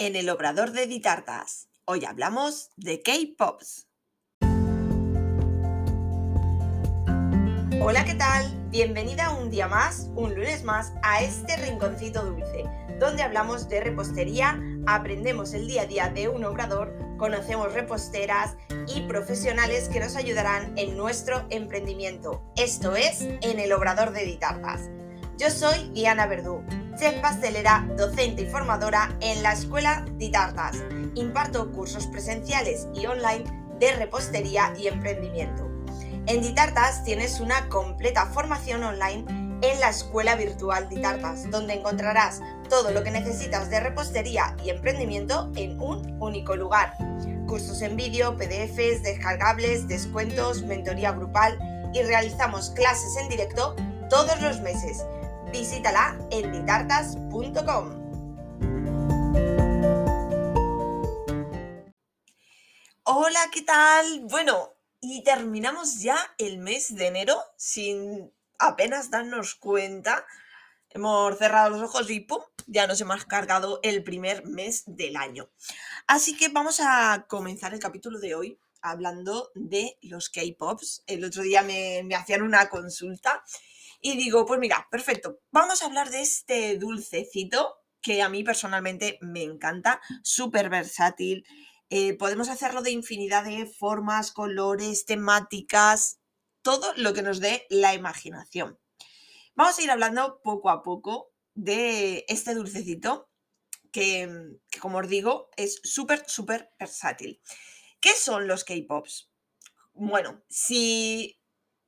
en el Obrador de Ditartas. Hoy hablamos de K-Pops. Hola, ¿qué tal? Bienvenida un día más, un lunes más, a este rinconcito dulce, donde hablamos de repostería, aprendemos el día a día de un obrador, conocemos reposteras y profesionales que nos ayudarán en nuestro emprendimiento. Esto es En el Obrador de Ditartas. Yo soy Diana Verdú, chef pastelera, docente y formadora en la Escuela Ditartas. Imparto cursos presenciales y online de repostería y emprendimiento. En Ditartas tienes una completa formación online en la Escuela Virtual Ditartas, donde encontrarás todo lo que necesitas de repostería y emprendimiento en un único lugar. Cursos en vídeo, PDFs, descargables, descuentos, mentoría grupal y realizamos clases en directo todos los meses. Visítala en ditartas.com. Hola, ¿qué tal? Bueno, y terminamos ya el mes de enero sin apenas darnos cuenta. Hemos cerrado los ojos y ¡pum! Ya nos hemos cargado el primer mes del año. Así que vamos a comenzar el capítulo de hoy hablando de los K-Pops. El otro día me, me hacían una consulta y digo, pues mira, perfecto, vamos a hablar de este dulcecito que a mí personalmente me encanta, súper versátil, eh, podemos hacerlo de infinidad de formas, colores, temáticas, todo lo que nos dé la imaginación. Vamos a ir hablando poco a poco de este dulcecito que, como os digo, es súper, súper versátil. ¿Qué son los K-Pops? Bueno, si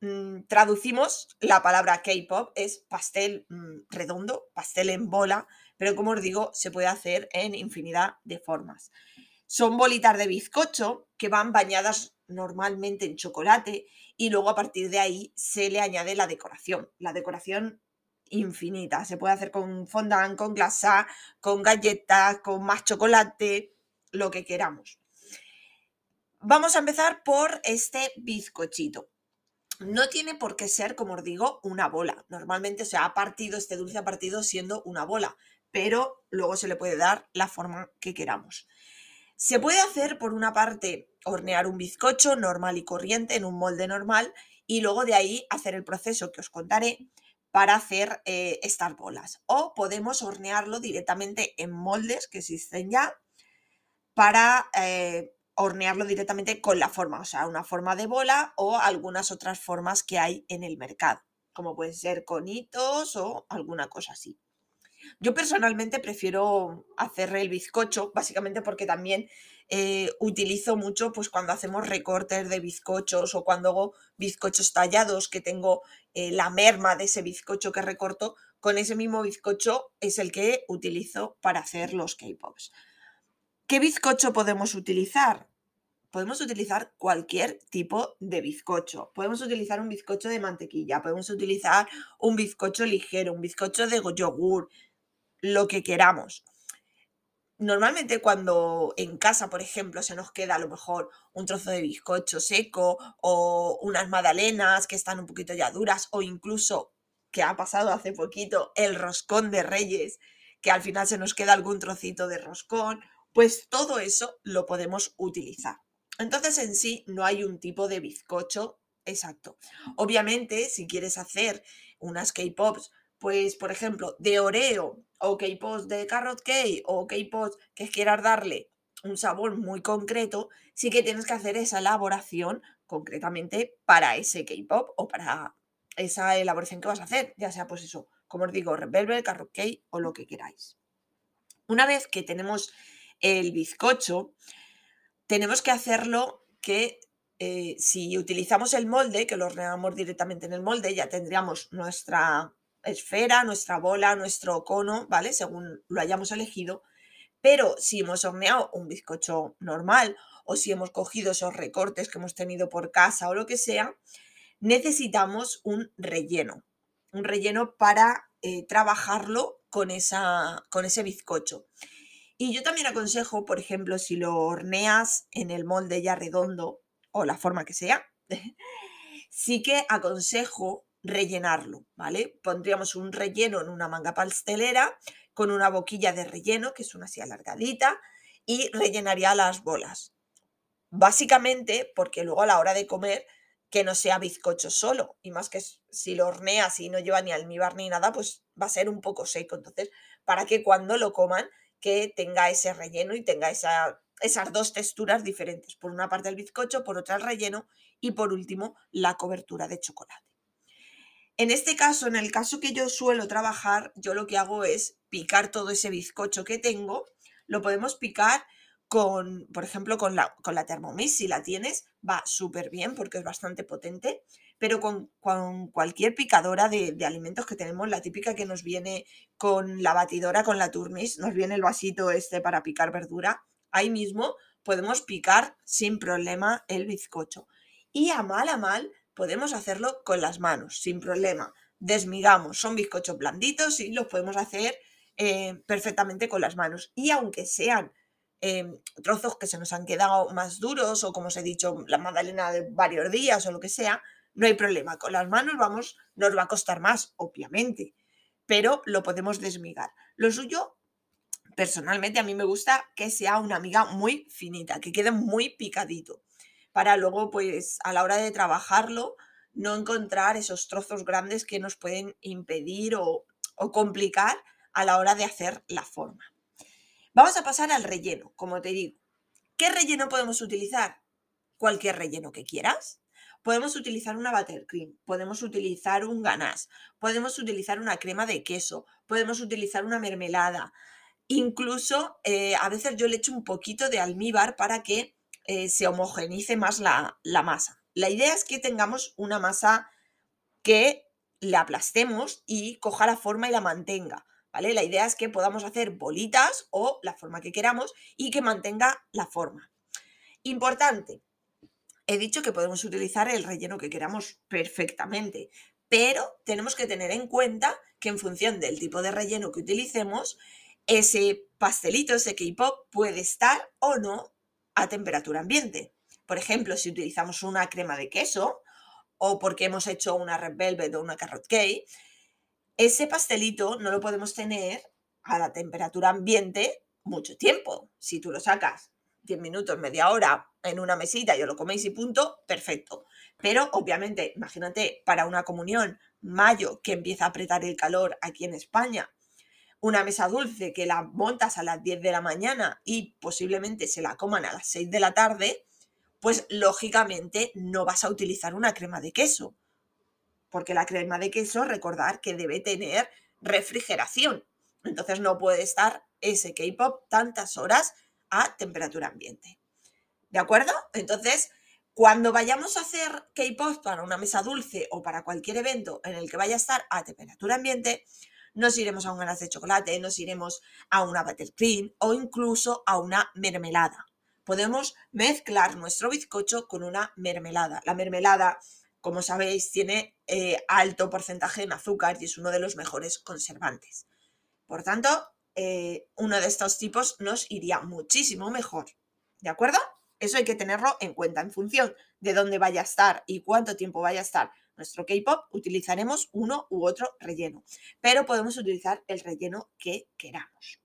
mm, traducimos la palabra K-Pop es pastel mm, redondo, pastel en bola, pero como os digo, se puede hacer en infinidad de formas. Son bolitas de bizcocho que van bañadas normalmente en chocolate y luego a partir de ahí se le añade la decoración. La decoración infinita. Se puede hacer con fondant, con glasa, con galletas, con más chocolate, lo que queramos. Vamos a empezar por este bizcochito. No tiene por qué ser, como os digo, una bola. Normalmente se ha partido, este dulce ha partido siendo una bola, pero luego se le puede dar la forma que queramos. Se puede hacer, por una parte, hornear un bizcocho normal y corriente en un molde normal y luego de ahí hacer el proceso que os contaré para hacer eh, estas bolas. O podemos hornearlo directamente en moldes que existen ya para eh, hornearlo directamente con la forma, o sea, una forma de bola o algunas otras formas que hay en el mercado, como pueden ser conitos o alguna cosa así. Yo personalmente prefiero hacer el bizcocho, básicamente porque también eh, utilizo mucho pues cuando hacemos recortes de bizcochos o cuando hago bizcochos tallados, que tengo eh, la merma de ese bizcocho que recorto, con ese mismo bizcocho es el que utilizo para hacer los K-Pops. ¿Qué bizcocho podemos utilizar? Podemos utilizar cualquier tipo de bizcocho. Podemos utilizar un bizcocho de mantequilla, podemos utilizar un bizcocho ligero, un bizcocho de yogur, lo que queramos. Normalmente cuando en casa, por ejemplo, se nos queda a lo mejor un trozo de bizcocho seco o unas magdalenas que están un poquito ya duras o incluso que ha pasado hace poquito el roscón de reyes, que al final se nos queda algún trocito de roscón, pues todo eso lo podemos utilizar. Entonces en sí no hay un tipo de bizcocho exacto. Obviamente, si quieres hacer unas K-Pops pues, por ejemplo, de Oreo o K-Post de Carrot Cake o K-Post que quieras darle un sabor muy concreto, sí que tienes que hacer esa elaboración concretamente para ese K-Pop o para esa elaboración que vas a hacer, ya sea pues eso, como os digo, Red Velvet, Carrot Cake o lo que queráis. Una vez que tenemos el bizcocho, tenemos que hacerlo que eh, si utilizamos el molde, que lo horneamos directamente en el molde, ya tendríamos nuestra esfera, nuestra bola, nuestro cono, ¿vale? Según lo hayamos elegido. Pero si hemos horneado un bizcocho normal o si hemos cogido esos recortes que hemos tenido por casa o lo que sea, necesitamos un relleno. Un relleno para eh, trabajarlo con, esa, con ese bizcocho. Y yo también aconsejo, por ejemplo, si lo horneas en el molde ya redondo o la forma que sea, sí que aconsejo rellenarlo, ¿vale? Pondríamos un relleno en una manga pastelera con una boquilla de relleno, que es una así alargadita, y rellenaría las bolas. Básicamente porque luego a la hora de comer que no sea bizcocho solo. Y más que si lo horneas y no lleva ni almíbar ni nada, pues va a ser un poco seco. Entonces, para que cuando lo coman, que tenga ese relleno y tenga esa, esas dos texturas diferentes. Por una parte el bizcocho, por otra el relleno y por último la cobertura de chocolate. En este caso, en el caso que yo suelo trabajar, yo lo que hago es picar todo ese bizcocho que tengo. Lo podemos picar con, por ejemplo, con la, con la Thermomix, si la tienes, va súper bien porque es bastante potente, pero con, cualquier picadora de, alimentos que tenemos, la típica que nos viene con la batidora, con la Turmis, nos viene el vasito este para picar verdura, ahí mismo podemos picar sin problema el bizcocho. Y a mal a mal podemos hacerlo con las manos, sin problema. Desmigamos, son bizcochos blanditos y los podemos hacer eh, perfectamente con las manos. Y aunque sean Em, trozos que se nos han quedado más duros o como os he dicho, la magdalena de varios días o lo que sea, no hay problema. Con las manos vamos, nos va a costar más, obviamente, pero lo podemos desmigar. Lo suyo, personalmente, a mí me gusta que sea una miga muy finita, que quede muy picadito, para luego, pues, a la hora de trabajarlo, no encontrar esos trozos grandes que nos pueden impedir o complicar a la hora de hacer la forma. Vamos a pasar al relleno, como te digo. ¿Qué relleno podemos utilizar? Cualquier relleno que quieras. Podemos utilizar una buttercream, podemos utilizar un ganache, podemos utilizar una crema de queso, podemos utilizar una mermelada. Incluso eh, a veces yo le echo un poquito de almíbar para que eh, se homogenice más la, la masa. La idea es que tengamos una masa que la aplastemos y coja la forma y la mantenga. La idea es que podamos hacer bolitas o la forma que queramos y que mantenga la forma. Importante, he dicho que podemos utilizar el relleno que queramos perfectamente, pero tenemos que tener en cuenta que en función del tipo de relleno que utilicemos, ese pastelito, ese K-pop puede estar o no a temperatura ambiente. Por ejemplo, si utilizamos una crema de queso o porque hemos hecho una red velvet o una carrot cake, ese pastelito no lo podemos tener a la temperatura ambiente mucho tiempo. Si tú lo sacas 10 minutos, media hora en una mesita y os lo coméis y punto, perfecto. Pero obviamente, imagínate, para una comunión, mayo, que empieza a apretar el calor aquí en España, una mesa dulce que la montas a las 10 de la mañana y posiblemente se la coman a las 6 de la tarde, pues lógicamente no vas a utilizar una crema de queso porque la crema de queso, recordar que debe tener refrigeración. Entonces no puede estar ese K-pop tantas horas a temperatura ambiente. ¿De acuerdo? Entonces, cuando vayamos a hacer K-pop para una mesa dulce o para cualquier evento en el que vaya a estar a temperatura ambiente, nos iremos a un ganas de chocolate, nos iremos a una buttercream o incluso a una mermelada. Podemos mezclar nuestro bizcocho con una mermelada. La mermelada como sabéis, tiene eh, alto porcentaje en azúcar y es uno de los mejores conservantes. Por tanto, eh, uno de estos tipos nos iría muchísimo mejor. ¿De acuerdo? Eso hay que tenerlo en cuenta. En función de dónde vaya a estar y cuánto tiempo vaya a estar nuestro K-pop, utilizaremos uno u otro relleno. Pero podemos utilizar el relleno que queramos.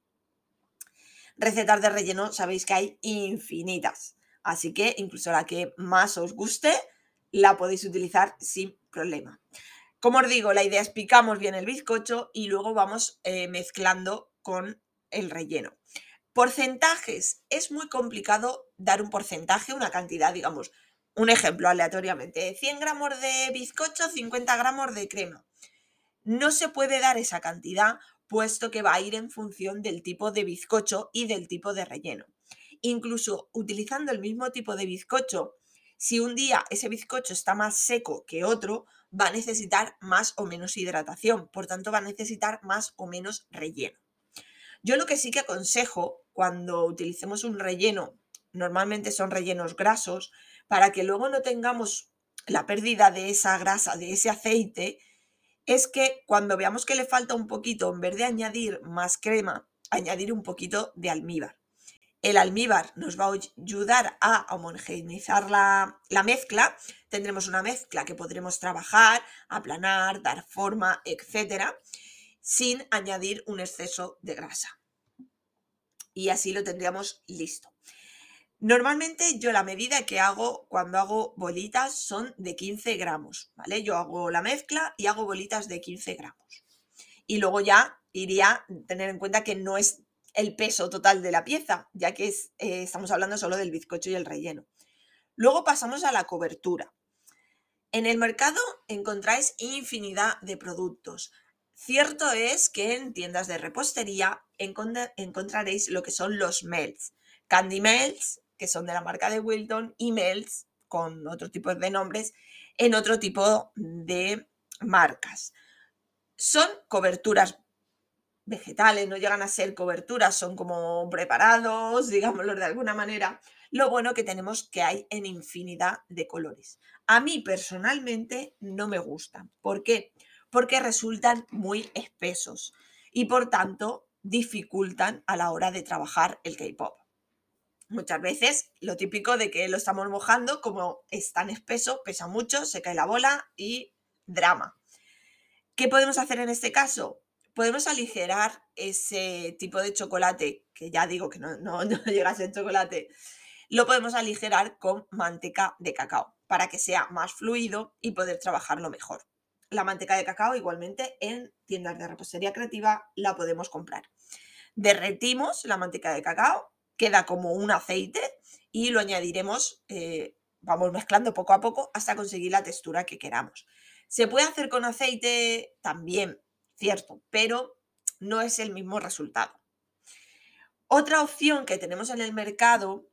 Recetas de relleno sabéis que hay infinitas. Así que incluso la que más os guste, la podéis utilizar sin problema. Como os digo, la idea es picamos bien el bizcocho y luego vamos eh, mezclando con el relleno. Porcentajes. Es muy complicado dar un porcentaje, una cantidad, digamos, un ejemplo aleatoriamente. 100 gramos de bizcocho, 50 gramos de crema. No se puede dar esa cantidad puesto que va a ir en función del tipo de bizcocho y del tipo de relleno. Incluso utilizando el mismo tipo de bizcocho, si un día ese bizcocho está más seco que otro, va a necesitar más o menos hidratación, por tanto va a necesitar más o menos relleno. Yo lo que sí que aconsejo cuando utilicemos un relleno, normalmente son rellenos grasos, para que luego no tengamos la pérdida de esa grasa, de ese aceite, es que cuando veamos que le falta un poquito, en vez de añadir más crema, añadir un poquito de almíbar. El almíbar nos va a ayudar a homogeneizar la, mezcla. Tendremos una mezcla que podremos trabajar, aplanar, dar forma, etc. sin añadir un exceso de grasa. Y así lo tendríamos listo. Normalmente yo la medida que hago cuando hago bolitas son de 15 gramos, ¿vale? Yo hago la mezcla y hago bolitas de 15 gramos. Y luego ya iría tener en cuenta que no es el peso total de la pieza, ya que eh, estamos hablando solo del bizcocho y el relleno. Luego pasamos a la cobertura. En el mercado encontráis infinidad de productos. Cierto es que en tiendas de repostería encontraréis lo que son los melts. Candy melts, que son de la marca de Wilton, y melts, con otro tipo de nombres, en otro tipo de marcas. Son coberturas vegetales, no llegan a ser coberturas, son como preparados, digámoslo de alguna manera. Lo bueno que tenemos que hay en infinidad de colores. A mí personalmente no me gustan. ¿Por qué? Porque resultan muy espesos y por tanto dificultan a la hora de trabajar el K-pop. Muchas veces lo típico de que lo estamos mojando, como es tan espeso, pesa mucho, se cae la bola y drama. ¿Qué podemos hacer en este caso? Podemos aligerar ese tipo de chocolate, que ya digo que no, no, no llega a ser chocolate, lo podemos aligerar con manteca de cacao para que sea más fluido y poder trabajarlo mejor. La manteca de cacao igualmente en tiendas de repostería creativa la podemos comprar. Derretimos la manteca de cacao, queda como un aceite y lo añadiremos, eh, vamos mezclando poco a poco hasta conseguir la textura que queramos. Se puede hacer con aceite también, cierto, pero no es el mismo resultado. Otra opción que tenemos en el mercado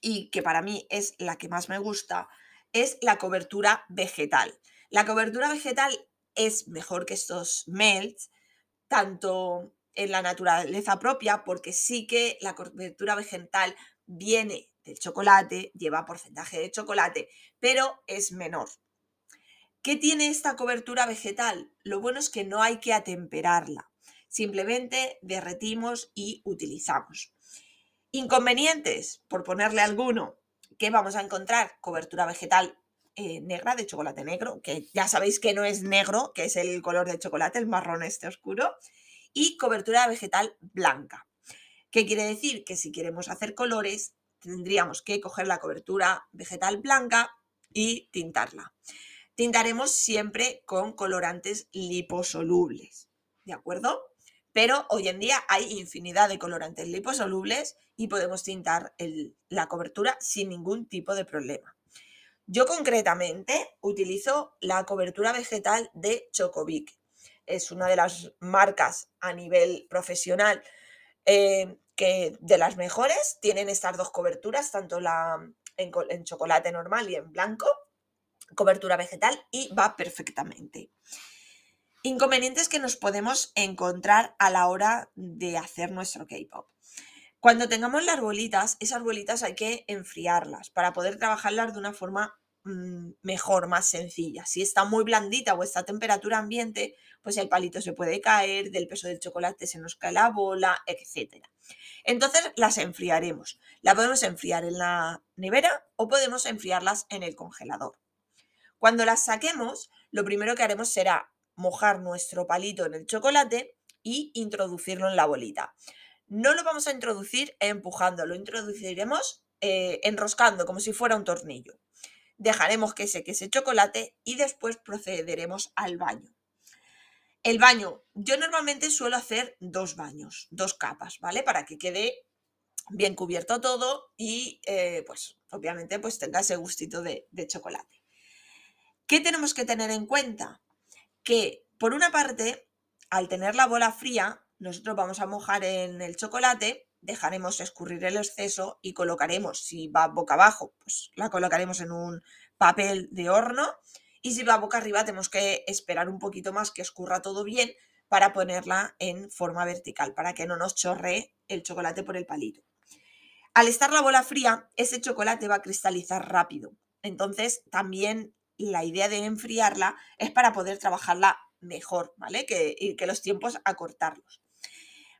y que para mí es la que más me gusta, es la cobertura vegetal. La cobertura vegetal es mejor que estos melts, tanto en la naturaleza propia, porque sí que la cobertura vegetal viene del chocolate, lleva porcentaje de chocolate, pero es menor. ¿Qué tiene esta cobertura vegetal? Lo bueno es que no hay que atemperarla, simplemente derretimos y utilizamos. Inconvenientes, por ponerle alguno, que vamos a encontrar cobertura vegetal eh, negra de chocolate negro, que ya sabéis que no es negro, que es el color del chocolate, el marrón este oscuro, y cobertura vegetal blanca. ¿Qué quiere decir? Que si queremos hacer colores, tendríamos que coger la cobertura vegetal blanca y tintarla. Tintaremos siempre con colorantes liposolubles, ¿de acuerdo? Pero hoy en día hay infinidad de colorantes liposolubles y podemos tintar la cobertura sin ningún tipo de problema. Yo concretamente utilizo la cobertura vegetal de Chocovic. Es una de las marcas a nivel profesional eh, que de las mejores. Tienen estas dos coberturas, tanto en chocolate normal y en blanco, cobertura vegetal, y va perfectamente. Inconvenientes que nos podemos encontrar a la hora de hacer nuestro K-pop. Cuando tengamos las bolitas, esas bolitas hay que enfriarlas para poder trabajarlas de una forma mm, mejor, más sencilla. Si está muy blandita o está a temperatura ambiente, pues el palito se puede caer, del peso del chocolate se nos cae la bola, etc. Entonces las enfriaremos. La podemos enfriar en la nevera o podemos enfriarlas en el congelador. Cuando las saquemos, lo primero que haremos será mojar nuestro palito en el chocolate y introducirlo en la bolita. No lo vamos a introducir empujando, lo introduciremos eh, enroscando como si fuera un tornillo. Dejaremos que seque ese chocolate y después procederemos al baño. El baño, yo normalmente suelo hacer dos baños, dos capas, ¿vale? Para que quede bien cubierto todo y eh, pues obviamente pues tenga ese gustito de chocolate. ¿Qué tenemos que tener en cuenta? que por una parte, al tener la bola fría, nosotros vamos a mojar en el chocolate, dejaremos escurrir el exceso y colocaremos, si va boca abajo, pues la colocaremos en un papel de horno y si va boca arriba tenemos que esperar un poquito más que escurra todo bien para ponerla en forma vertical, para que no nos chorree el chocolate por el palito. Al estar la bola fría, ese chocolate va a cristalizar rápido. Entonces, también la idea de enfriarla es para poder trabajarla mejor, ¿vale? Que, y que los tiempos acortarlos.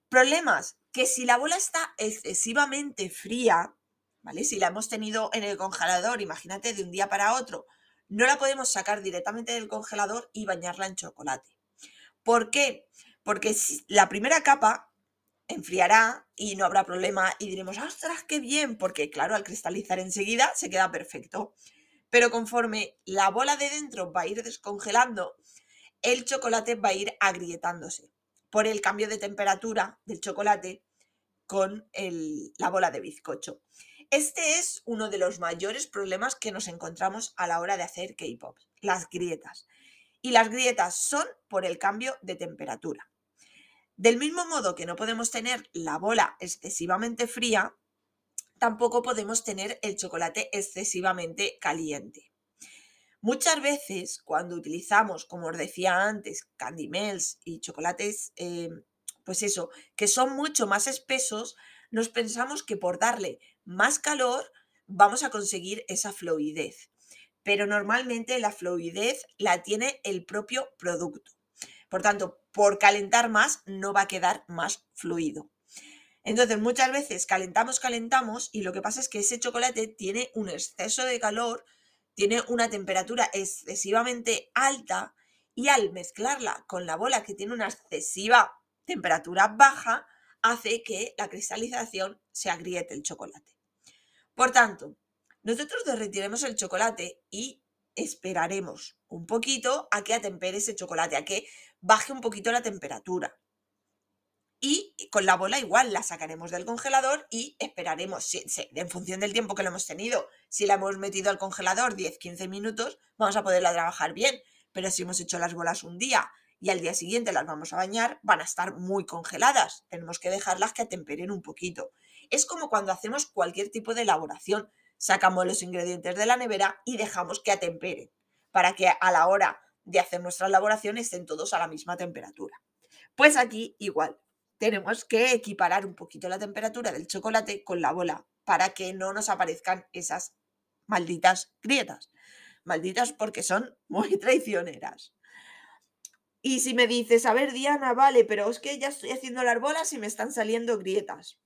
Problemas, que si la bola está excesivamente fría, ¿vale? Si la hemos tenido en el congelador, imagínate de un día para otro, no la podemos sacar directamente del congelador y bañarla en chocolate. ¿Por qué? Porque la primera capa enfriará y no habrá problema y diremos, ¡ostras, qué bien! Porque claro, al cristalizar enseguida se queda perfecto. Pero conforme la bola de dentro va a ir descongelando, el chocolate va a ir agrietándose por el cambio de temperatura del chocolate con la bola de bizcocho. Este es uno de los mayores problemas que nos encontramos a la hora de hacer K-pop, las grietas. Y las grietas son por el cambio de temperatura. Del mismo modo que no podemos tener la bola excesivamente fría, tampoco podemos tener el chocolate excesivamente caliente. Muchas veces cuando utilizamos, como os decía antes, candy melts y chocolates, eh, pues eso, que son mucho más espesos, nos pensamos que por darle más calor vamos a conseguir esa fluidez. Pero normalmente la fluidez la tiene el propio producto. Por tanto, por calentar más no va a quedar más fluido. Entonces, muchas veces calentamos, calentamos y lo que pasa es que ese chocolate tiene un exceso de calor, tiene una temperatura excesivamente alta y al mezclarla con la bola que tiene una excesiva temperatura baja, hace que la cristalización se agriete el chocolate. Por tanto, nosotros derretiremos el chocolate y esperaremos un poquito a que atempere ese chocolate, a que baje un poquito la temperatura. Y con la bola igual la sacaremos del congelador y esperaremos, en función del tiempo que lo hemos tenido, si la hemos metido al congelador 10-15 minutos, vamos a poderla trabajar bien. Pero si hemos hecho las bolas un día y al día siguiente las vamos a bañar, van a estar muy congeladas. Tenemos que dejarlas que atemperen un poquito. Es como cuando hacemos cualquier tipo de elaboración. Sacamos los ingredientes de la nevera y dejamos que atemperen para que a la hora de hacer nuestra elaboración estén todos a la misma temperatura. Pues aquí igual, tenemos que equiparar un poquito la temperatura del chocolate con la bola para que no nos aparezcan esas malditas grietas. Malditas porque son muy traicioneras. Y si me dices, a ver, Diana, vale, pero es que ya estoy haciendo las bolas y me están saliendo grietas.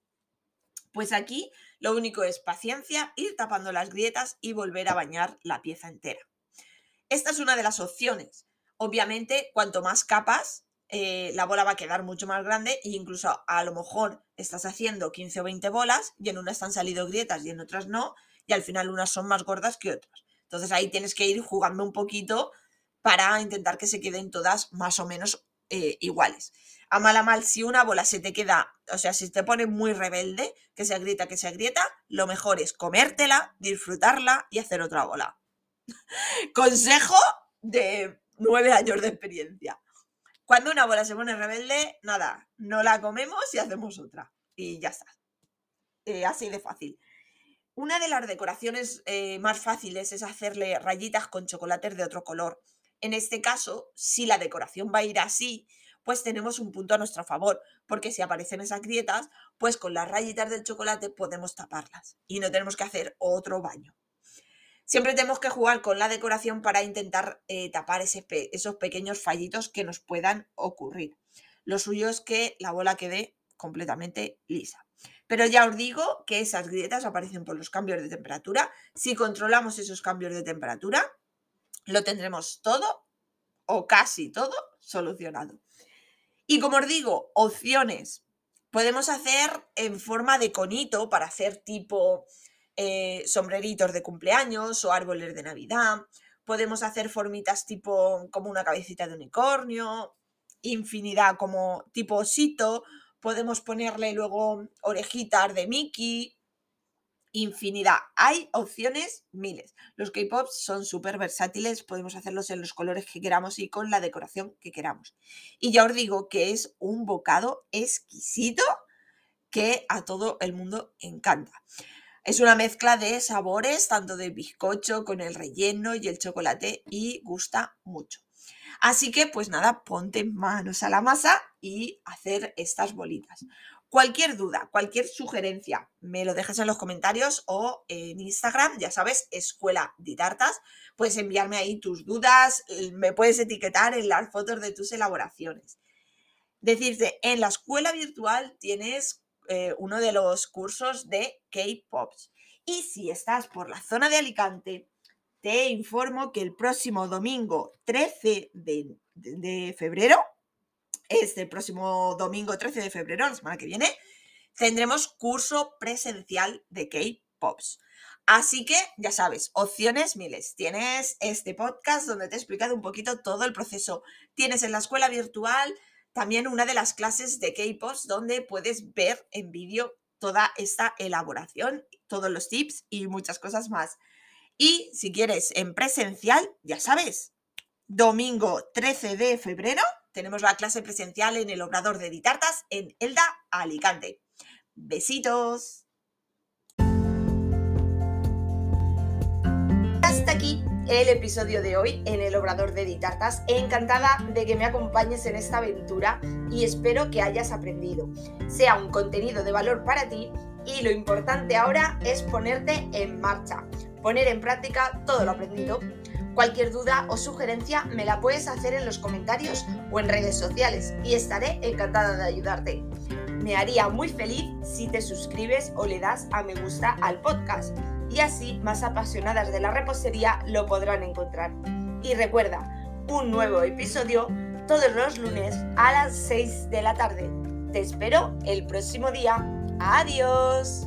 Pues aquí lo único es paciencia, ir tapando las grietas y volver a bañar la pieza entera. Esta es una de las opciones. Obviamente, cuanto más capas, eh, la bola va a quedar mucho más grande e incluso a lo mejor estás haciendo 15 o 20 bolas y en unas han salido grietas y en otras no, y al final unas son más gordas que otras. Entonces ahí tienes que ir jugando un poquito para intentar que se queden todas más o menos eh, iguales. A mal a mal, si una bola se te queda, o sea, si te pone muy rebelde, que se agrieta, que se agrieta, lo mejor es comértela, disfrutarla y hacer otra bola. Consejo de nueve años de experiencia. Cuando una bola se pone rebelde, nada, no la comemos y hacemos otra. Y ya está. Eh, así de fácil. Una de las decoraciones eh, más fáciles es hacerle rayitas con chocolates de otro color. En este caso, si la decoración va a ir así, pues tenemos un punto a nuestro favor, porque si aparecen esas grietas, pues con las rayitas del chocolate podemos taparlas y no tenemos que hacer otro baño. Siempre tenemos que jugar con la decoración para intentar eh, tapar esos pequeños fallitos que nos puedan ocurrir. Lo suyo es que la bola quede completamente lisa. Pero ya os digo que esas grietas aparecen por los cambios de temperatura. Si controlamos esos cambios de temperatura, lo tendremos todo o casi todo solucionado. Y como os digo, opciones. Podemos hacer en forma de conito para hacer tipo eh, sombreritos de cumpleaños o árboles de Navidad. Podemos hacer formitas tipo como una cabecita de unicornio, infinidad como tipo osito. Podemos ponerle luego orejitas de Mickey, infinidad. Hay opciones miles. Los K-Pops son súper versátiles, podemos hacerlos en los colores que queramos y con la decoración que queramos. Y ya os digo que es un bocado exquisito que a todo el mundo encanta. Es una mezcla de sabores, tanto de bizcocho con el relleno y el chocolate, y gusta mucho. Así que, pues nada, ponte manos a la masa y hacer estas bolitas. Cualquier duda, cualquier sugerencia, me lo dejas en los comentarios o en Instagram, ya sabes, Escuela de Tartas. Puedes enviarme ahí tus dudas, eh, me puedes etiquetar en las fotos de tus elaboraciones. Decirte, en la escuela virtual tienes eh, uno de los cursos de K-Pops. Y si estás por la zona de Alicante, te informo que el próximo domingo 13 de febrero este próximo domingo 13 de febrero, la semana que viene, tendremos curso presencial de K-Pops. Así que, ya sabes, opciones miles. Tienes este podcast donde te he explicado un poquito todo el proceso. Tienes en la escuela virtual también una de las clases de K-Pops donde puedes ver en vídeo toda esta elaboración, todos los tips y muchas cosas más. Y si quieres en presencial, ya sabes, domingo 13 de febrero tenemos la clase presencial en el Obrador de Ditartas en Elda, Alicante. Besitos. El episodio de hoy en el Obrador de Ditartas. Encantada de que me acompañes en esta aventura y espero que hayas aprendido. Sea un contenido de valor para ti y lo importante ahora es ponerte en marcha, poner en práctica todo lo aprendido. Cualquier duda o sugerencia me la puedes hacer en los comentarios o en redes sociales y estaré encantada de ayudarte. Me haría muy feliz si te suscribes o le das a me gusta al podcast y así más apasionadas de la repostería lo podrán encontrar. Y recuerda, un nuevo episodio todos los lunes a las 6 de la tarde. Te espero el próximo día. Adiós.